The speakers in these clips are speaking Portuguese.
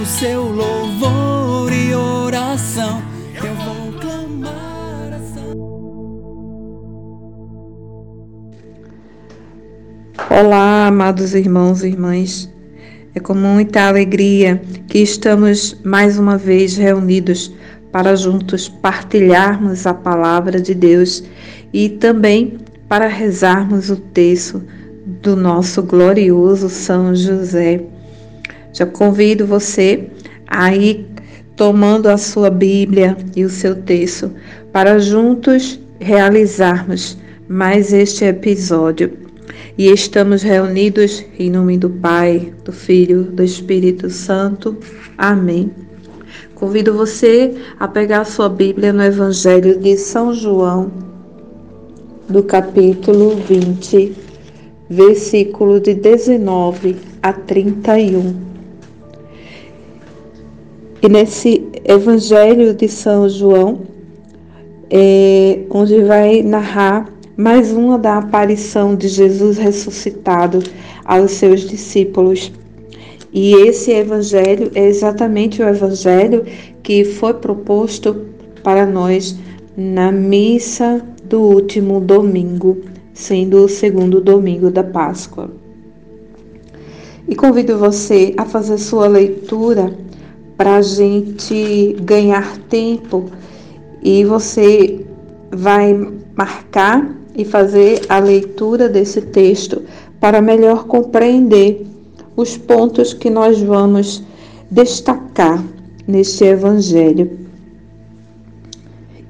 O seu louvor e oração. Eu vou clamar a Olá, amados irmãos e irmãs. É com muita alegria que estamos mais uma vez reunidos para juntos partilharmos a palavra de Deus e também para rezarmos o texto do nosso glorioso São José. Já convido você a ir tomando a sua Bíblia e o seu texto para juntos realizarmos mais este episódio e estamos reunidos em nome do Pai, do Filho, do Espírito Santo. Amém. Convido você a pegar a sua Bíblia no Evangelho de São João, do capítulo 20, versículo de 19 a 31. E nesse Evangelho de São João, é, onde vai narrar mais uma da aparição de Jesus ressuscitado aos seus discípulos. E esse evangelho é exatamente o evangelho que foi proposto para nós na missa do último domingo, sendo o segundo domingo da Páscoa. E convido você a fazer sua leitura para a gente ganhar tempo e você vai marcar e fazer a leitura desse texto para melhor compreender os pontos que nós vamos destacar neste evangelho.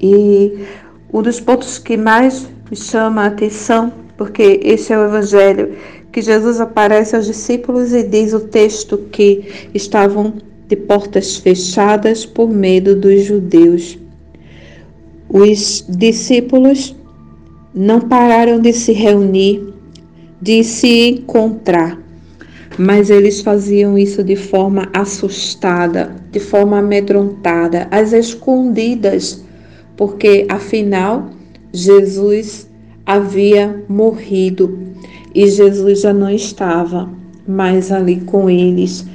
E um dos pontos que mais me chama a atenção, porque esse é o evangelho que Jesus aparece aos discípulos e diz o texto que estavam de portas fechadas por medo dos judeus. Os discípulos não pararam de se reunir, de se encontrar, mas eles faziam isso de forma assustada, de forma amedrontada, às escondidas, porque afinal Jesus havia morrido e Jesus já não estava mais ali com eles.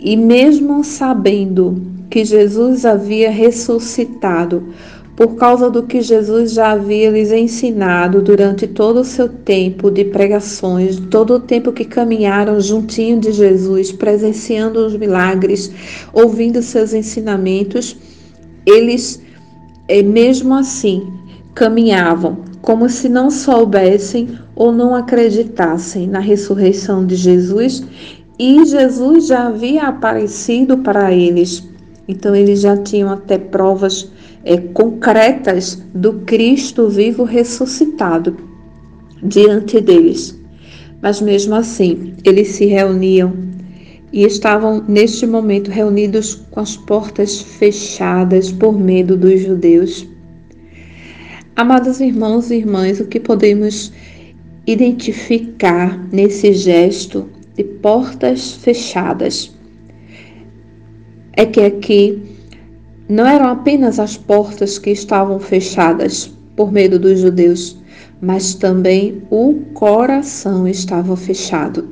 E mesmo sabendo que Jesus havia ressuscitado, por causa do que Jesus já havia lhes ensinado durante todo o seu tempo de pregações, todo o tempo que caminharam juntinho de Jesus, presenciando os milagres, ouvindo seus ensinamentos, eles, eh, mesmo assim, caminhavam como se não soubessem ou não acreditassem na ressurreição de Jesus e Jesus já havia aparecido para eles. Então, eles já tinham até provas é, concretas do Cristo vivo ressuscitado diante deles. Mas mesmo assim, eles se reuniam e estavam neste momento reunidos com as portas fechadas por medo dos judeus. Amados irmãos e irmãs, o que podemos identificar nesse gesto de portas fechadas é que aqui não eram apenas as portas que estavam fechadas por medo dos judeus, mas também o coração estava fechado.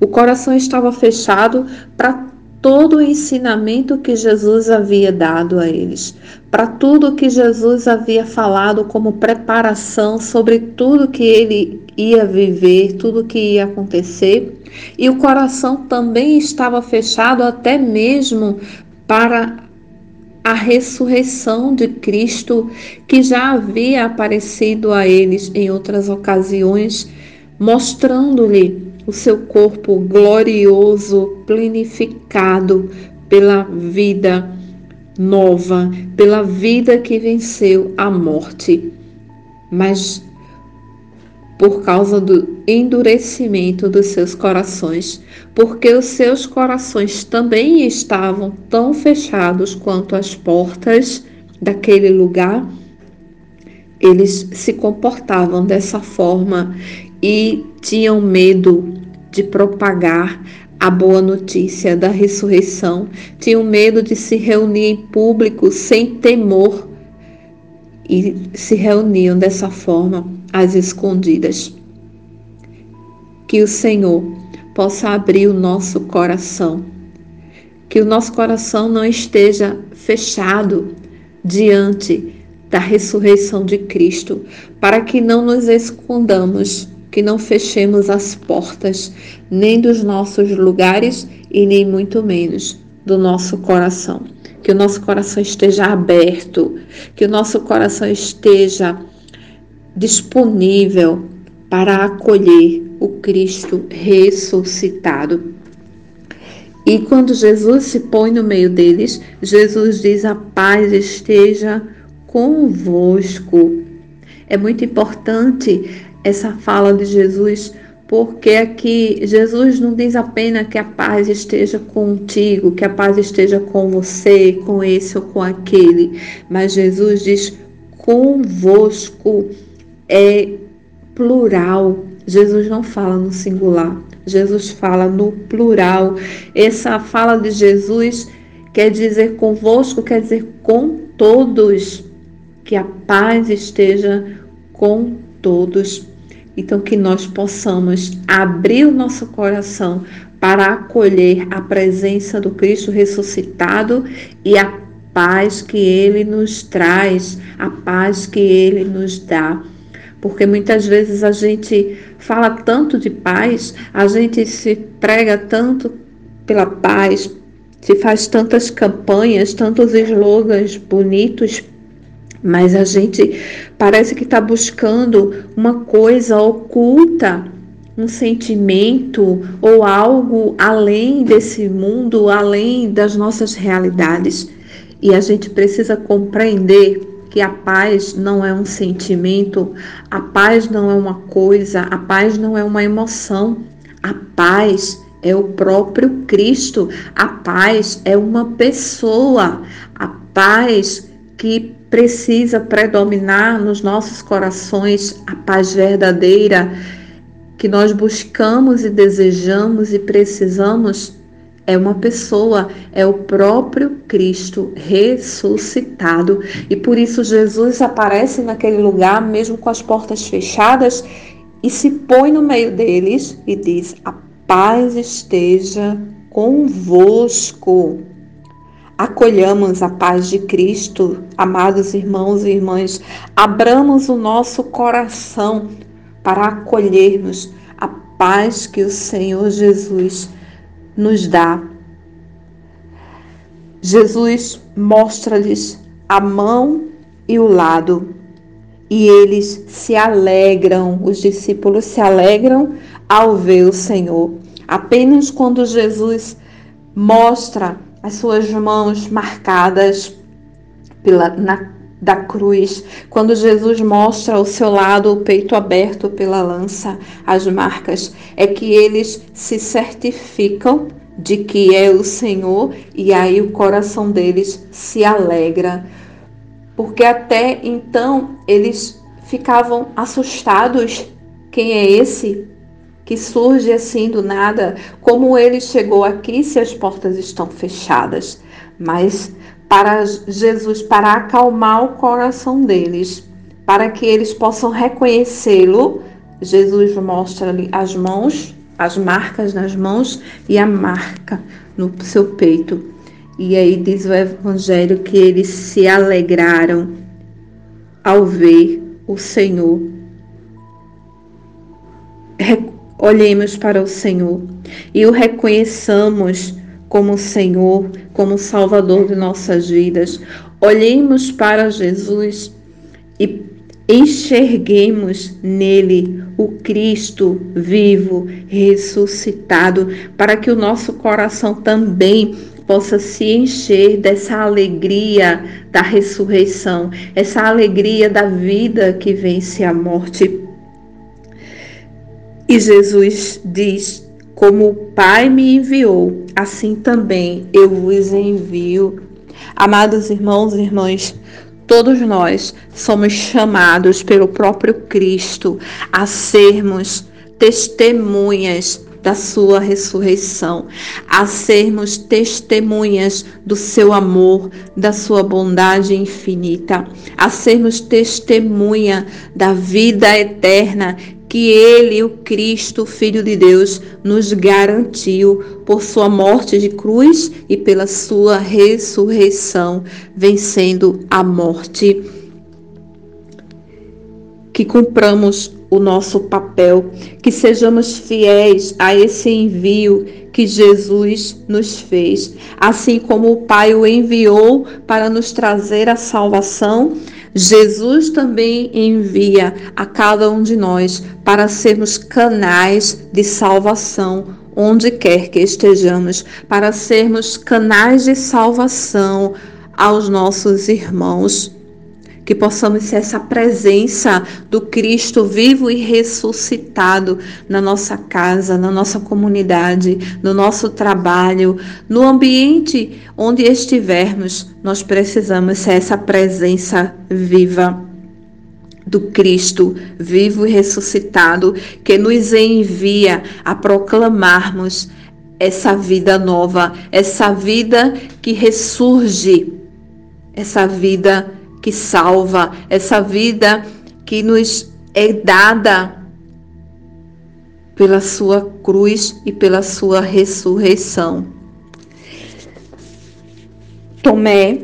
O coração estava fechado para todo o ensinamento que Jesus havia dado a eles, para tudo que Jesus havia falado como preparação sobre tudo que ele ia viver, tudo que ia acontecer. E o coração também estava fechado até mesmo para a ressurreição de Cristo que já havia aparecido a eles em outras ocasiões, mostrando-lhe o seu corpo glorioso, plenificado pela vida nova, pela vida que venceu a morte. Mas por causa do endurecimento dos seus corações, porque os seus corações também estavam tão fechados quanto as portas daquele lugar, eles se comportavam dessa forma e tinham medo de propagar a boa notícia da ressurreição, tinham medo de se reunir em público sem temor e se reuniam dessa forma às escondidas. Que o Senhor possa abrir o nosso coração, que o nosso coração não esteja fechado diante da ressurreição de Cristo, para que não nos escondamos que não fechemos as portas nem dos nossos lugares e nem muito menos do nosso coração. Que o nosso coração esteja aberto, que o nosso coração esteja disponível para acolher o Cristo ressuscitado. E quando Jesus se põe no meio deles, Jesus diz: A paz esteja convosco. É muito importante essa fala de Jesus, porque aqui Jesus não diz apenas que a paz esteja contigo, que a paz esteja com você, com esse ou com aquele, mas Jesus diz convosco, é plural. Jesus não fala no singular, Jesus fala no plural. Essa fala de Jesus quer dizer convosco, quer dizer com todos, que a paz esteja com todos. Então, que nós possamos abrir o nosso coração para acolher a presença do Cristo ressuscitado e a paz que ele nos traz, a paz que ele nos dá. Porque muitas vezes a gente fala tanto de paz, a gente se prega tanto pela paz, se faz tantas campanhas, tantos slogans bonitos mas a gente parece que está buscando uma coisa oculta, um sentimento ou algo além desse mundo, além das nossas realidades. E a gente precisa compreender que a paz não é um sentimento, a paz não é uma coisa, a paz não é uma emoção. A paz é o próprio Cristo, a paz é uma pessoa, a paz que precisa predominar nos nossos corações a paz verdadeira que nós buscamos e desejamos e precisamos é uma pessoa, é o próprio Cristo ressuscitado. E por isso Jesus aparece naquele lugar, mesmo com as portas fechadas, e se põe no meio deles e diz: A paz esteja convosco acolhamos a paz de Cristo, amados irmãos e irmãs, abramos o nosso coração para acolhermos a paz que o Senhor Jesus nos dá. Jesus mostra-lhes a mão e o lado, e eles se alegram, os discípulos se alegram ao ver o Senhor. Apenas quando Jesus mostra as suas mãos marcadas pela, na, da cruz, quando Jesus mostra ao seu lado o peito aberto pela lança, as marcas, é que eles se certificam de que é o Senhor e aí o coração deles se alegra. Porque até então eles ficavam assustados. Quem é esse? Que surge assim do nada, como ele chegou aqui se as portas estão fechadas. Mas para Jesus, para acalmar o coração deles, para que eles possam reconhecê-lo, Jesus mostra-lhe as mãos, as marcas nas mãos e a marca no seu peito. E aí diz o Evangelho que eles se alegraram ao ver o Senhor olhemos para o Senhor e o reconheçamos como Senhor, como Salvador de nossas vidas. Olhemos para Jesus e enxerguemos nele o Cristo vivo, ressuscitado, para que o nosso coração também possa se encher dessa alegria da ressurreição, essa alegria da vida que vence a morte. E Jesus diz: Como o Pai me enviou, assim também eu vos envio. Amados irmãos e irmãs, todos nós somos chamados pelo próprio Cristo a sermos testemunhas da sua ressurreição, a sermos testemunhas do seu amor, da sua bondade infinita, a sermos testemunha da vida eterna que ele, o Cristo, Filho de Deus, nos garantiu por sua morte de cruz e pela sua ressurreição, vencendo a morte. Que cumpramos o nosso papel, que sejamos fiéis a esse envio que Jesus nos fez, assim como o Pai o enviou para nos trazer a salvação. Jesus também envia a cada um de nós para sermos canais de salvação onde quer que estejamos, para sermos canais de salvação aos nossos irmãos que possamos ser essa presença do Cristo vivo e ressuscitado na nossa casa, na nossa comunidade, no nosso trabalho, no ambiente onde estivermos, nós precisamos ser essa presença viva do Cristo vivo e ressuscitado que nos envia a proclamarmos essa vida nova, essa vida que ressurge, essa vida que salva, essa vida que nos é dada pela sua cruz e pela sua ressurreição. Tomé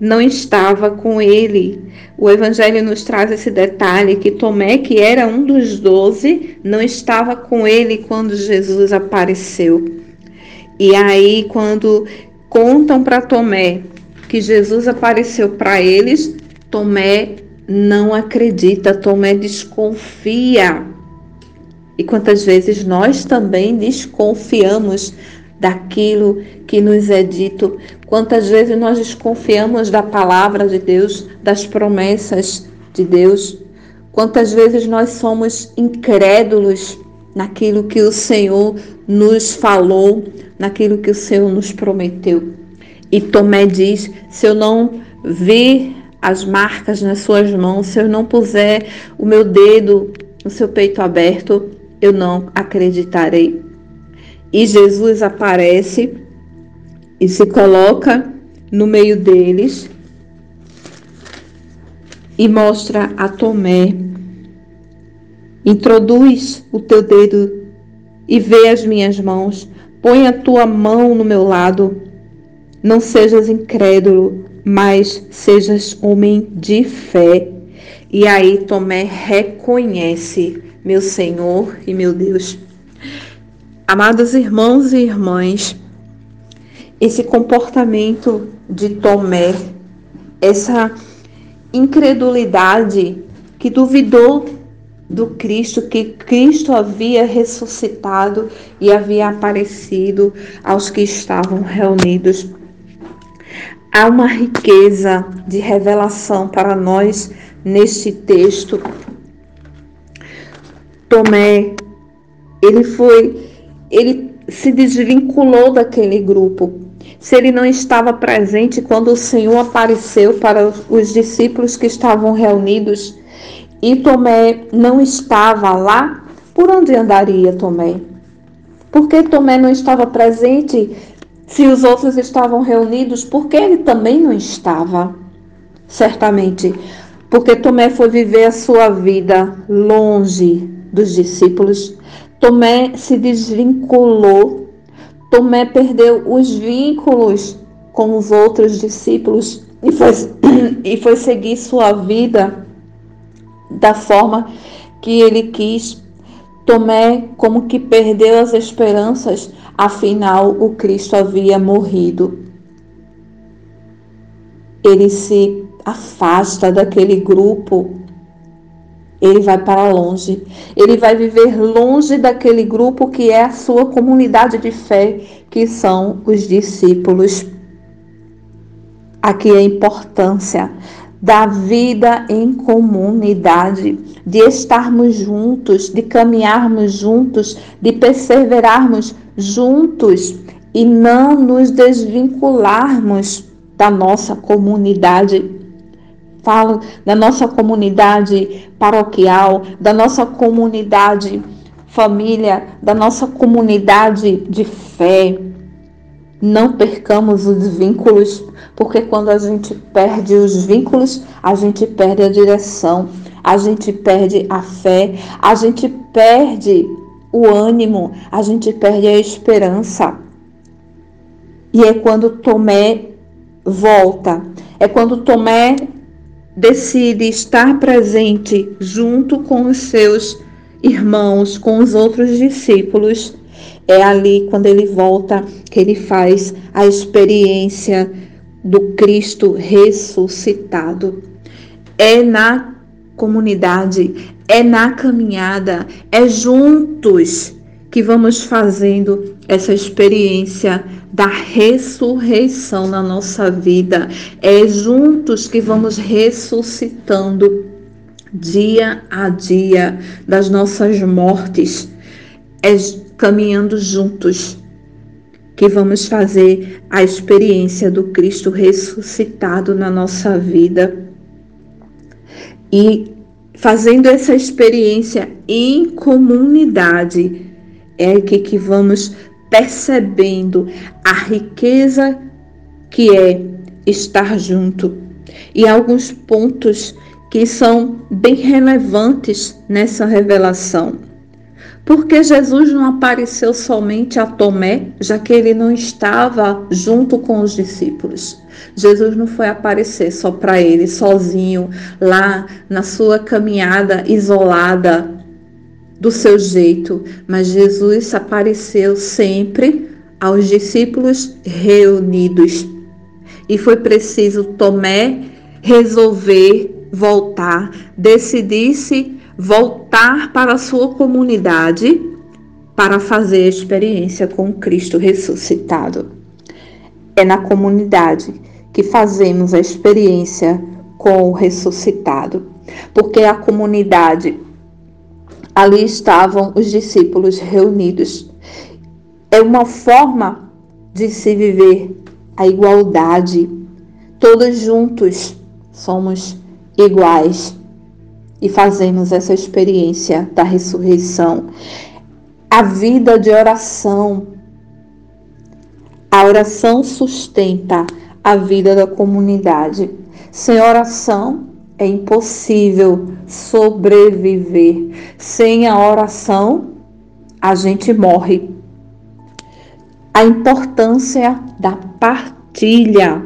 não estava com ele. O Evangelho nos traz esse detalhe que Tomé, que era um dos doze, não estava com ele quando Jesus apareceu. E aí, quando contam para Tomé que Jesus apareceu para eles, Tomé não acredita, Tomé desconfia. E quantas vezes nós também desconfiamos daquilo que nos é dito, quantas vezes nós desconfiamos da palavra de Deus, das promessas de Deus, quantas vezes nós somos incrédulos naquilo que o Senhor nos falou, naquilo que o Senhor nos prometeu. E Tomé diz: se eu não ver as marcas nas suas mãos, se eu não puser o meu dedo no seu peito aberto, eu não acreditarei. E Jesus aparece e se coloca no meio deles e mostra a Tomé. Introduz o teu dedo e vê as minhas mãos. Põe a tua mão no meu lado não sejas incrédulo, mas sejas homem de fé. E aí Tomé reconhece meu Senhor e meu Deus. Amados irmãos e irmãs, esse comportamento de Tomé, essa incredulidade que duvidou do Cristo, que Cristo havia ressuscitado e havia aparecido aos que estavam reunidos Há uma riqueza de revelação para nós neste texto. Tomé, ele foi, ele se desvinculou daquele grupo. Se ele não estava presente quando o Senhor apareceu para os discípulos que estavam reunidos e Tomé não estava lá, por onde andaria Tomé? Por que Tomé não estava presente se os outros estavam reunidos, por que ele também não estava? Certamente, porque Tomé foi viver a sua vida longe dos discípulos. Tomé se desvinculou. Tomé perdeu os vínculos com os outros discípulos e foi, e foi seguir sua vida da forma que ele quis. Tomé, como que perdeu as esperanças, Afinal, o Cristo havia morrido. Ele se afasta daquele grupo, ele vai para longe, ele vai viver longe daquele grupo que é a sua comunidade de fé, que são os discípulos. Aqui a importância da vida em comunidade, de estarmos juntos, de caminharmos juntos, de perseverarmos juntos e não nos desvincularmos da nossa comunidade. Falo da nossa comunidade paroquial, da nossa comunidade família, da nossa comunidade de fé. Não percamos os vínculos, porque quando a gente perde os vínculos, a gente perde a direção, a gente perde a fé, a gente perde o ânimo, a gente perde a esperança. E é quando Tomé volta, é quando Tomé decide estar presente junto com os seus irmãos, com os outros discípulos é ali quando ele volta que ele faz a experiência do Cristo ressuscitado. É na comunidade, é na caminhada, é juntos que vamos fazendo essa experiência da ressurreição na nossa vida. É juntos que vamos ressuscitando dia a dia das nossas mortes. É caminhando juntos, que vamos fazer a experiência do Cristo ressuscitado na nossa vida. E fazendo essa experiência em comunidade, é aqui que vamos percebendo a riqueza que é estar junto. E alguns pontos que são bem relevantes nessa revelação. Porque Jesus não apareceu somente a Tomé, já que ele não estava junto com os discípulos. Jesus não foi aparecer só para ele, sozinho, lá na sua caminhada isolada, do seu jeito, mas Jesus apareceu sempre aos discípulos reunidos. E foi preciso Tomé resolver voltar, decidir-se voltar para a sua comunidade para fazer a experiência com Cristo ressuscitado. É na comunidade que fazemos a experiência com o ressuscitado, porque a comunidade ali estavam os discípulos reunidos. É uma forma de se viver a igualdade. Todos juntos somos iguais e fazemos essa experiência da ressurreição. A vida de oração. A oração sustenta a vida da comunidade. Sem oração é impossível sobreviver. Sem a oração, a gente morre. A importância da partilha.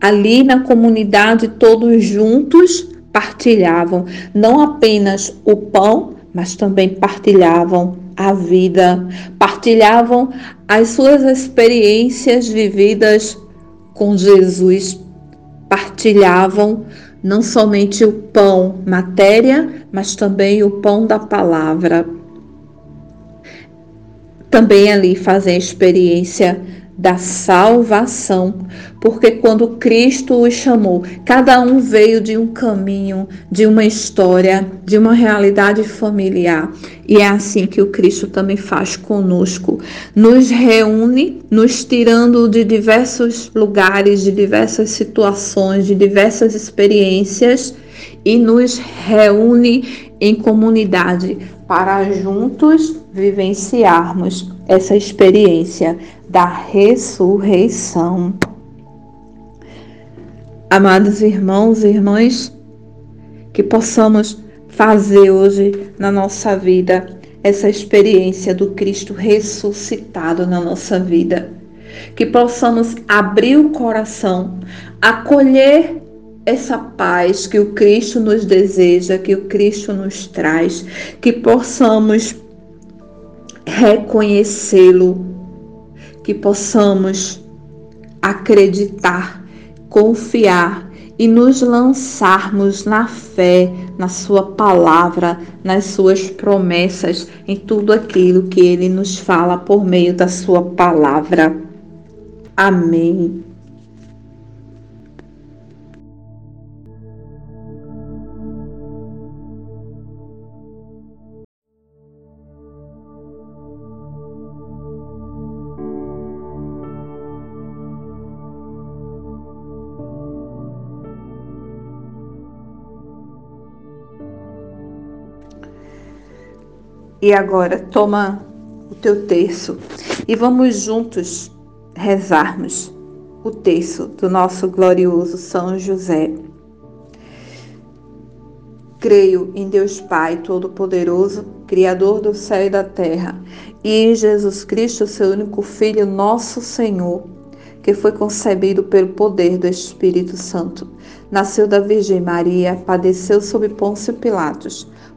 Ali na comunidade, todos juntos partilhavam não apenas o pão, mas também partilhavam a vida, partilhavam as suas experiências vividas com Jesus, partilhavam não somente o pão matéria, mas também o pão da palavra. Também ali fazem experiência da salvação, porque quando Cristo os chamou, cada um veio de um caminho, de uma história, de uma realidade familiar. E é assim que o Cristo também faz conosco. Nos reúne, nos tirando de diversos lugares, de diversas situações, de diversas experiências e nos reúne em comunidade para juntos vivenciarmos essa experiência da ressurreição. Amados irmãos e irmãs, que possamos fazer hoje na nossa vida essa experiência do Cristo ressuscitado na nossa vida. Que possamos abrir o coração, acolher essa paz que o Cristo nos deseja, que o Cristo nos traz, que possamos reconhecê-lo que possamos acreditar, confiar e nos lançarmos na fé, na Sua palavra, nas Suas promessas, em tudo aquilo que Ele nos fala por meio da Sua palavra. Amém. E agora toma o teu terço e vamos juntos rezarmos o terço do nosso glorioso São José. Creio em Deus Pai Todo-Poderoso, Criador do céu e da terra, e em Jesus Cristo, seu único Filho, nosso Senhor, que foi concebido pelo poder do Espírito Santo. Nasceu da Virgem Maria, padeceu sob Pôncio Pilatos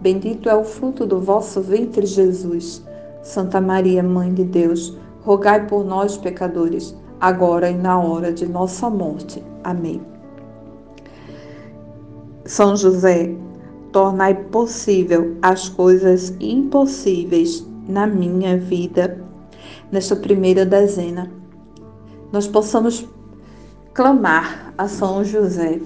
Bendito é o fruto do vosso ventre, Jesus. Santa Maria, Mãe de Deus, rogai por nós, pecadores, agora e na hora de nossa morte. Amém. São José, tornai possível as coisas impossíveis na minha vida. Nesta primeira dezena, nós possamos clamar a São José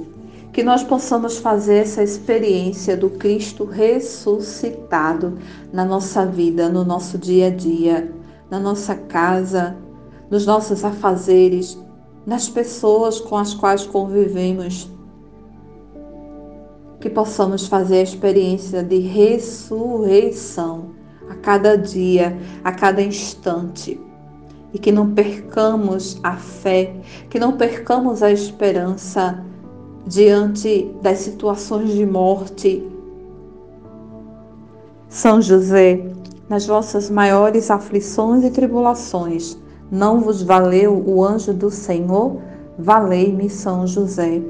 que nós possamos fazer essa experiência do Cristo ressuscitado na nossa vida, no nosso dia a dia, na nossa casa, nos nossos afazeres, nas pessoas com as quais convivemos. Que possamos fazer a experiência de ressurreição a cada dia, a cada instante. E que não percamos a fé, que não percamos a esperança diante das situações de morte. São José, nas vossas maiores aflições e tribulações, não vos valeu o anjo do Senhor? Valei-me, São José.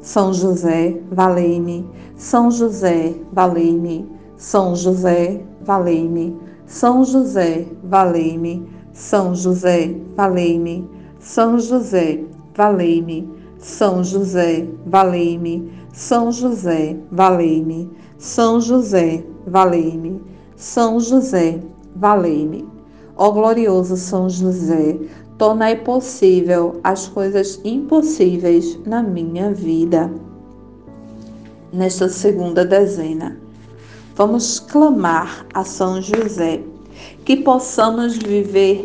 São José, valei-me. São José, valei-me. São José, valei-me. São José, valei-me. São José, valei-me. São José, valei-me. São José, valei-me. São José, valei-me. São José, valei-me. São José, valei-me. Ó glorioso São José, tornai possível as coisas impossíveis na minha vida. Nesta segunda dezena, vamos clamar a São José que possamos viver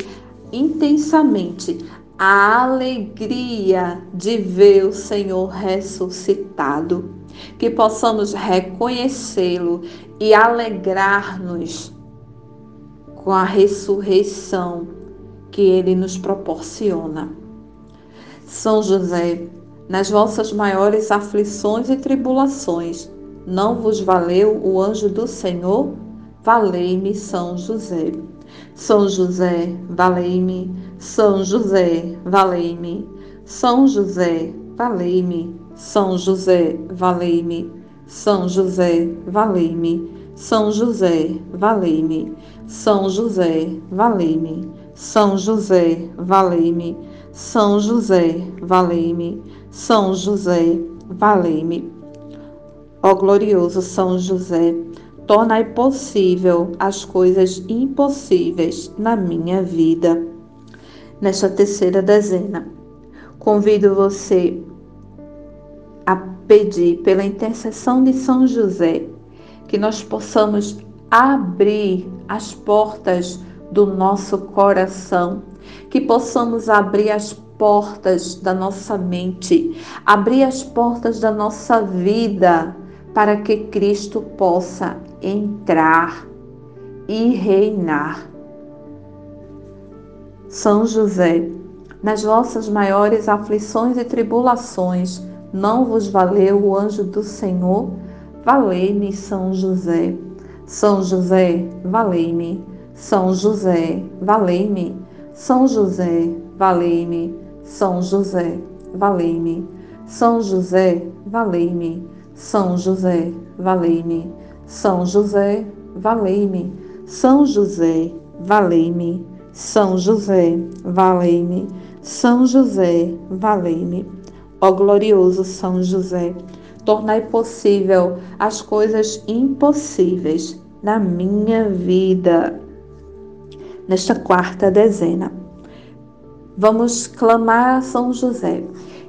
intensamente a alegria de ver o Senhor ressuscitado, que possamos reconhecê-lo e alegrar-nos com a ressurreição que ele nos proporciona. São José, nas vossas maiores aflições e tribulações, não vos valeu o anjo do Senhor? Valei-me, São José. São José, valei-me. São José, valei-me. São José, valei-me. São José, valei-me. São José, valei-me. São José, valei-me. São José, valei-me. São José, valei-me. São José, valei-me. São José, valei-me. Ó glorioso São José, tornai possível as coisas impossíveis na minha vida. Nesta terceira dezena, Convido você a pedir pela intercessão de São José que nós possamos abrir as portas do nosso coração, que possamos abrir as portas da nossa mente, abrir as portas da nossa vida para que Cristo possa entrar e reinar. São José, nas vossas maiores aflições e tribulações, não vos valeu o anjo do Senhor? Valei-me, São José. São José, valei-me. São José, valei-me. São José, valei-me. São José, valei-me. São José, valei-me. São José, valei-me. São José, valei-me. São José, valei-me. São José, valei-me. São José, valei-me. Ó glorioso São José, tornai possível as coisas impossíveis na minha vida. Nesta quarta dezena, vamos clamar a São José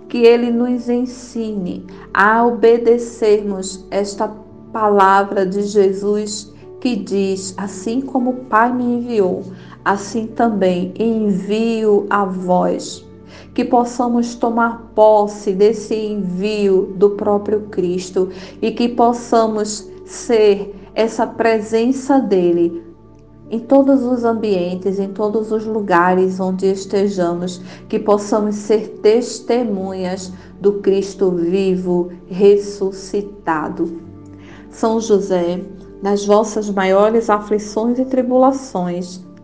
que ele nos ensine a obedecermos esta palavra de Jesus que diz: Assim como o Pai me enviou, assim também envio a vós. Que possamos tomar posse desse envio do próprio Cristo e que possamos ser essa presença dele em todos os ambientes, em todos os lugares onde estejamos, que possamos ser testemunhas do Cristo vivo, ressuscitado. São José, nas vossas maiores aflições e tribulações,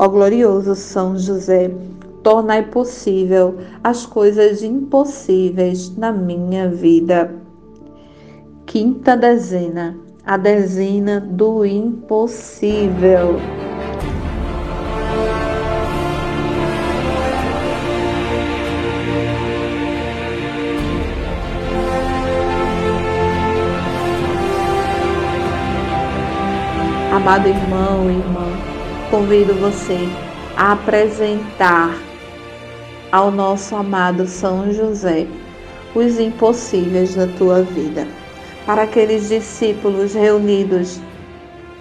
Ó glorioso São José, tornai possível as coisas impossíveis na minha vida. Quinta dezena, a dezena do impossível. Amado irmão irmã, convido você a apresentar ao nosso amado São José os impossíveis da tua vida. Para aqueles discípulos reunidos,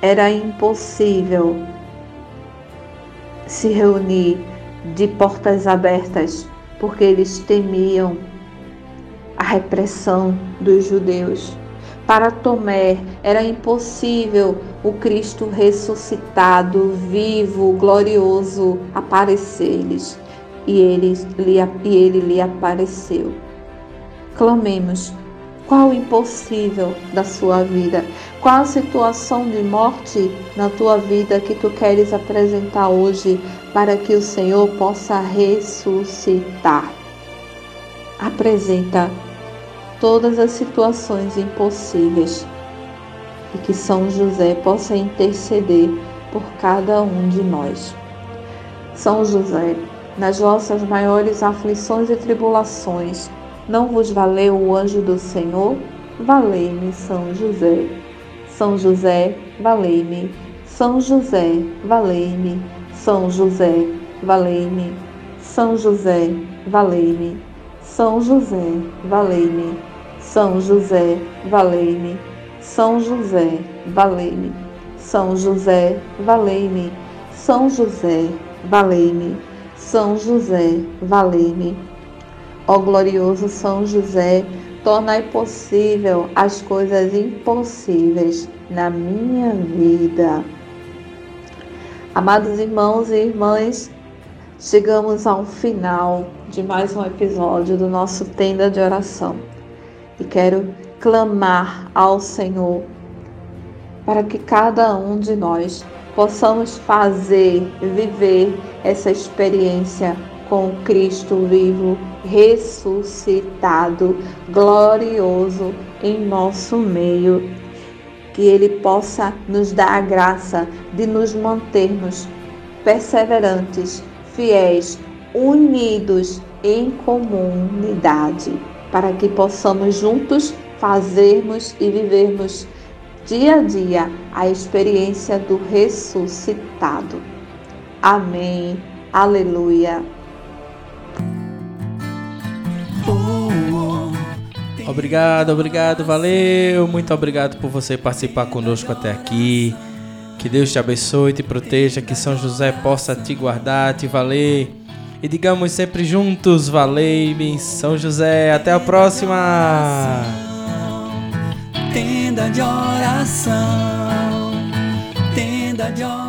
era impossível se reunir de portas abertas, porque eles temiam a repressão dos judeus. Para Tomé era impossível o Cristo ressuscitado, vivo, glorioso aparecer-lhes, e ele, e ele lhe apareceu. Clamemos, qual o impossível da sua vida? Qual a situação de morte na tua vida que tu queres apresentar hoje para que o Senhor possa ressuscitar? Apresenta todas as situações impossíveis e que São José possa interceder por cada um de nós. São José, nas vossas maiores aflições e tribulações, não vos valeu o anjo do Senhor? Valei-me, São José. São José, valei-me. São José, valei-me. São José, valei-me. São José, valei-me. São José, valei-me. São José, valei-me. São José, valei-me. São José, valei-me. São José, valei-me. São José, valei-me. Ó glorioso São José, tornai possível as coisas impossíveis na minha vida. Amados irmãos e irmãs, chegamos ao final de mais um episódio do nosso Tenda de Oração e quero clamar ao Senhor para que cada um de nós possamos fazer, viver essa experiência com Cristo vivo, ressuscitado, glorioso em nosso meio. Que Ele possa nos dar a graça de nos mantermos perseverantes, fiéis, unidos em comunidade, para que possamos juntos fazermos e vivermos dia a dia a experiência do ressuscitado. Amém. Aleluia. Obrigado, obrigado, valeu. Muito obrigado por você participar conosco até aqui. Que Deus te abençoe, te proteja, que São José possa te guardar, te valer. E digamos sempre juntos, valei-me, São José. Até a próxima! Tenda de oração, tenda de oração.